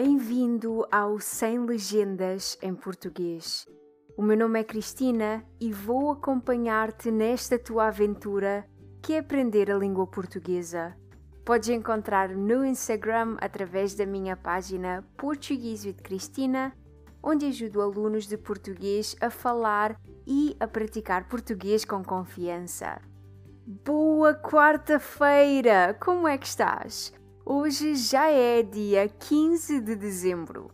Bem-vindo ao Sem Legendas em Português. O meu nome é Cristina e vou acompanhar-te nesta tua aventura que é aprender a língua portuguesa. Podes encontrar no Instagram através da minha página Português with Cristina, onde ajudo alunos de português a falar e a praticar português com confiança. Boa quarta-feira! Como é que estás? Hoje já é dia 15 de dezembro.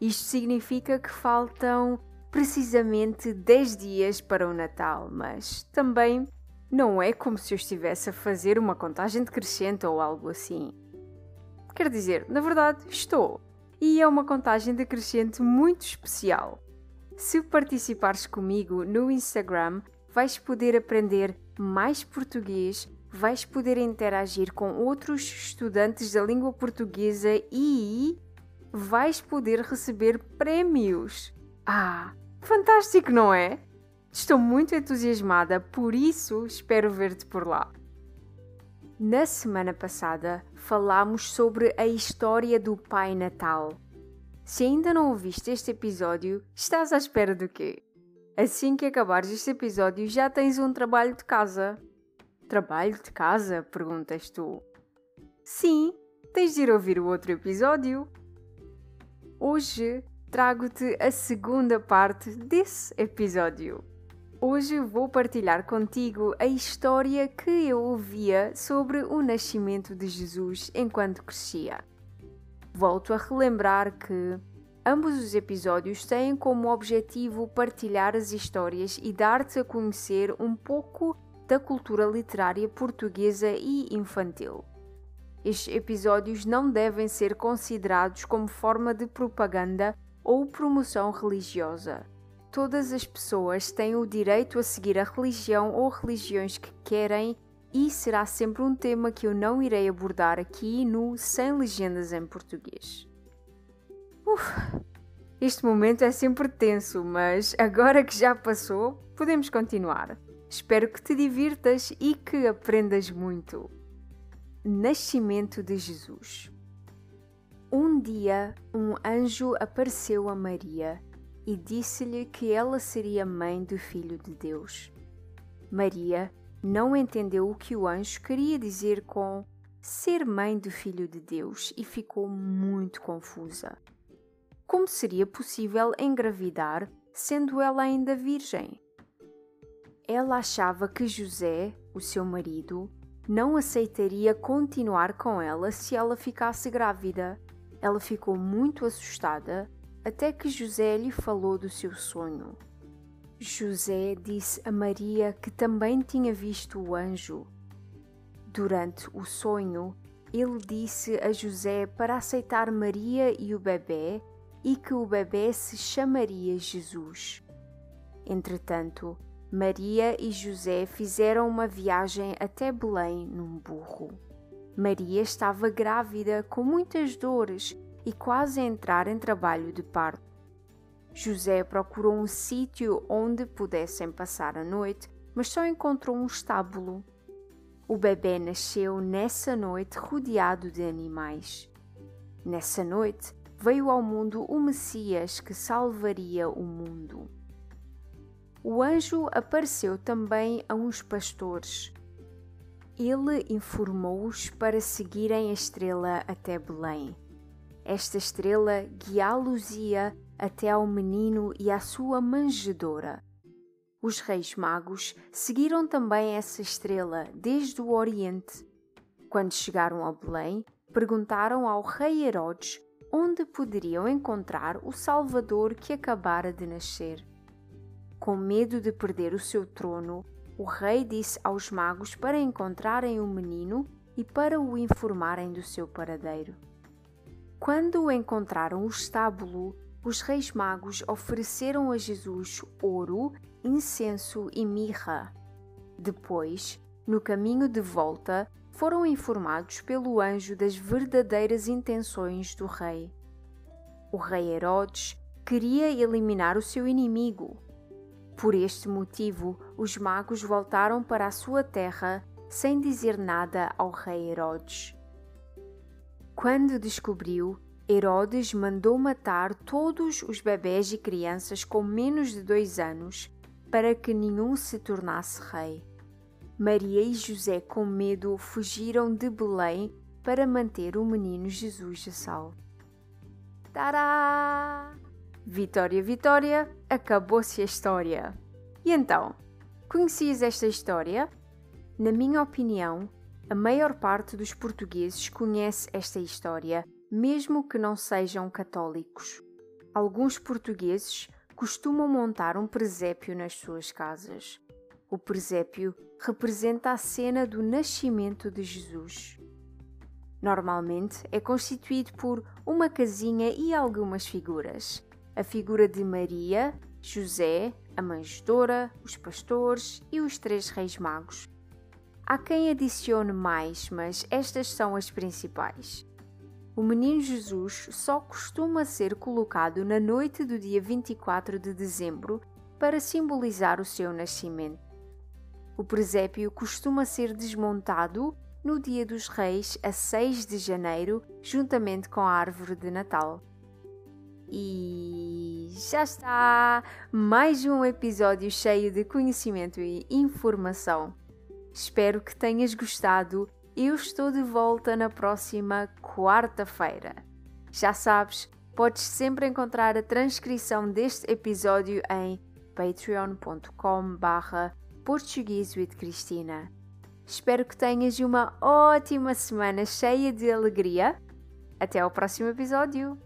Isto significa que faltam precisamente 10 dias para o Natal, mas também não é como se eu estivesse a fazer uma contagem decrescente ou algo assim. Quer dizer, na verdade, estou. E é uma contagem decrescente muito especial. Se participares comigo no Instagram, vais poder aprender mais português vais poder interagir com outros estudantes da língua portuguesa e vais poder receber prémios. Ah, fantástico, não é? Estou muito entusiasmada, por isso espero ver-te por lá. Na semana passada falámos sobre a história do Pai Natal. Se ainda não ouviste este episódio, estás à espera do quê? Assim que acabares este episódio, já tens um trabalho de casa. Trabalho de casa? perguntas tu. Sim, tens de ir ouvir o outro episódio. Hoje trago-te a segunda parte desse episódio. Hoje vou partilhar contigo a história que eu ouvia sobre o nascimento de Jesus enquanto crescia. Volto a relembrar que ambos os episódios têm como objetivo partilhar as histórias e dar-te a conhecer um pouco da cultura literária portuguesa e infantil. Estes episódios não devem ser considerados como forma de propaganda ou promoção religiosa. Todas as pessoas têm o direito a seguir a religião ou religiões que querem e será sempre um tema que eu não irei abordar aqui no Sem Legendas em Português. Uf, este momento é sempre tenso, mas agora que já passou, podemos continuar. Espero que te divirtas e que aprendas muito. Nascimento de Jesus. Um dia, um anjo apareceu a Maria e disse-lhe que ela seria mãe do Filho de Deus. Maria não entendeu o que o anjo queria dizer com ser mãe do Filho de Deus e ficou muito confusa. Como seria possível engravidar sendo ela ainda virgem? Ela achava que José, o seu marido, não aceitaria continuar com ela se ela ficasse grávida. Ela ficou muito assustada até que José lhe falou do seu sonho. José disse a Maria que também tinha visto o anjo. Durante o sonho, ele disse a José para aceitar Maria e o bebê e que o bebê se chamaria Jesus. Entretanto, Maria e José fizeram uma viagem até Belém num burro. Maria estava grávida com muitas dores e quase a entrar em trabalho de parto. José procurou um sítio onde pudessem passar a noite, mas só encontrou um estábulo. O bebê nasceu nessa noite rodeado de animais. Nessa noite veio ao mundo o Messias que salvaria o mundo o anjo apareceu também a uns pastores. Ele informou-os para seguirem a estrela até Belém. Esta estrela guiá-los-ia até ao menino e à sua manjedoura. Os reis magos seguiram também essa estrela desde o Oriente. Quando chegaram a Belém, perguntaram ao rei Herodes onde poderiam encontrar o Salvador que acabara de nascer. Com medo de perder o seu trono, o rei disse aos magos para encontrarem o menino e para o informarem do seu paradeiro. Quando o encontraram o estábulo, os reis magos ofereceram a Jesus ouro, incenso e mirra. Depois, no caminho de volta, foram informados pelo anjo das verdadeiras intenções do rei. O rei Herodes queria eliminar o seu inimigo, por este motivo, os magos voltaram para a sua terra sem dizer nada ao rei Herodes. Quando descobriu, Herodes mandou matar todos os bebés e crianças com menos de dois anos para que nenhum se tornasse rei. Maria e José, com medo, fugiram de Belém para manter o menino Jesus a salvo. Tará! Vitória, Vitória, acabou-se a história. E então, conhecias esta história? Na minha opinião, a maior parte dos portugueses conhece esta história mesmo que não sejam católicos. Alguns portugueses costumam montar um presépio nas suas casas. O presépio representa a cena do nascimento de Jesus. Normalmente é constituído por uma casinha e algumas figuras. A figura de Maria, José, a manjedoura, os pastores e os três reis magos. Há quem adicione mais, mas estas são as principais. O menino Jesus só costuma ser colocado na noite do dia 24 de dezembro para simbolizar o seu nascimento. O presépio costuma ser desmontado no Dia dos Reis, a 6 de janeiro, juntamente com a árvore de Natal. E já está! Mais um episódio cheio de conhecimento e informação. Espero que tenhas gostado eu estou de volta na próxima quarta-feira. Já sabes, podes sempre encontrar a transcrição deste episódio em patreon.com barra Cristina. Espero que tenhas uma ótima semana cheia de alegria. Até ao próximo episódio!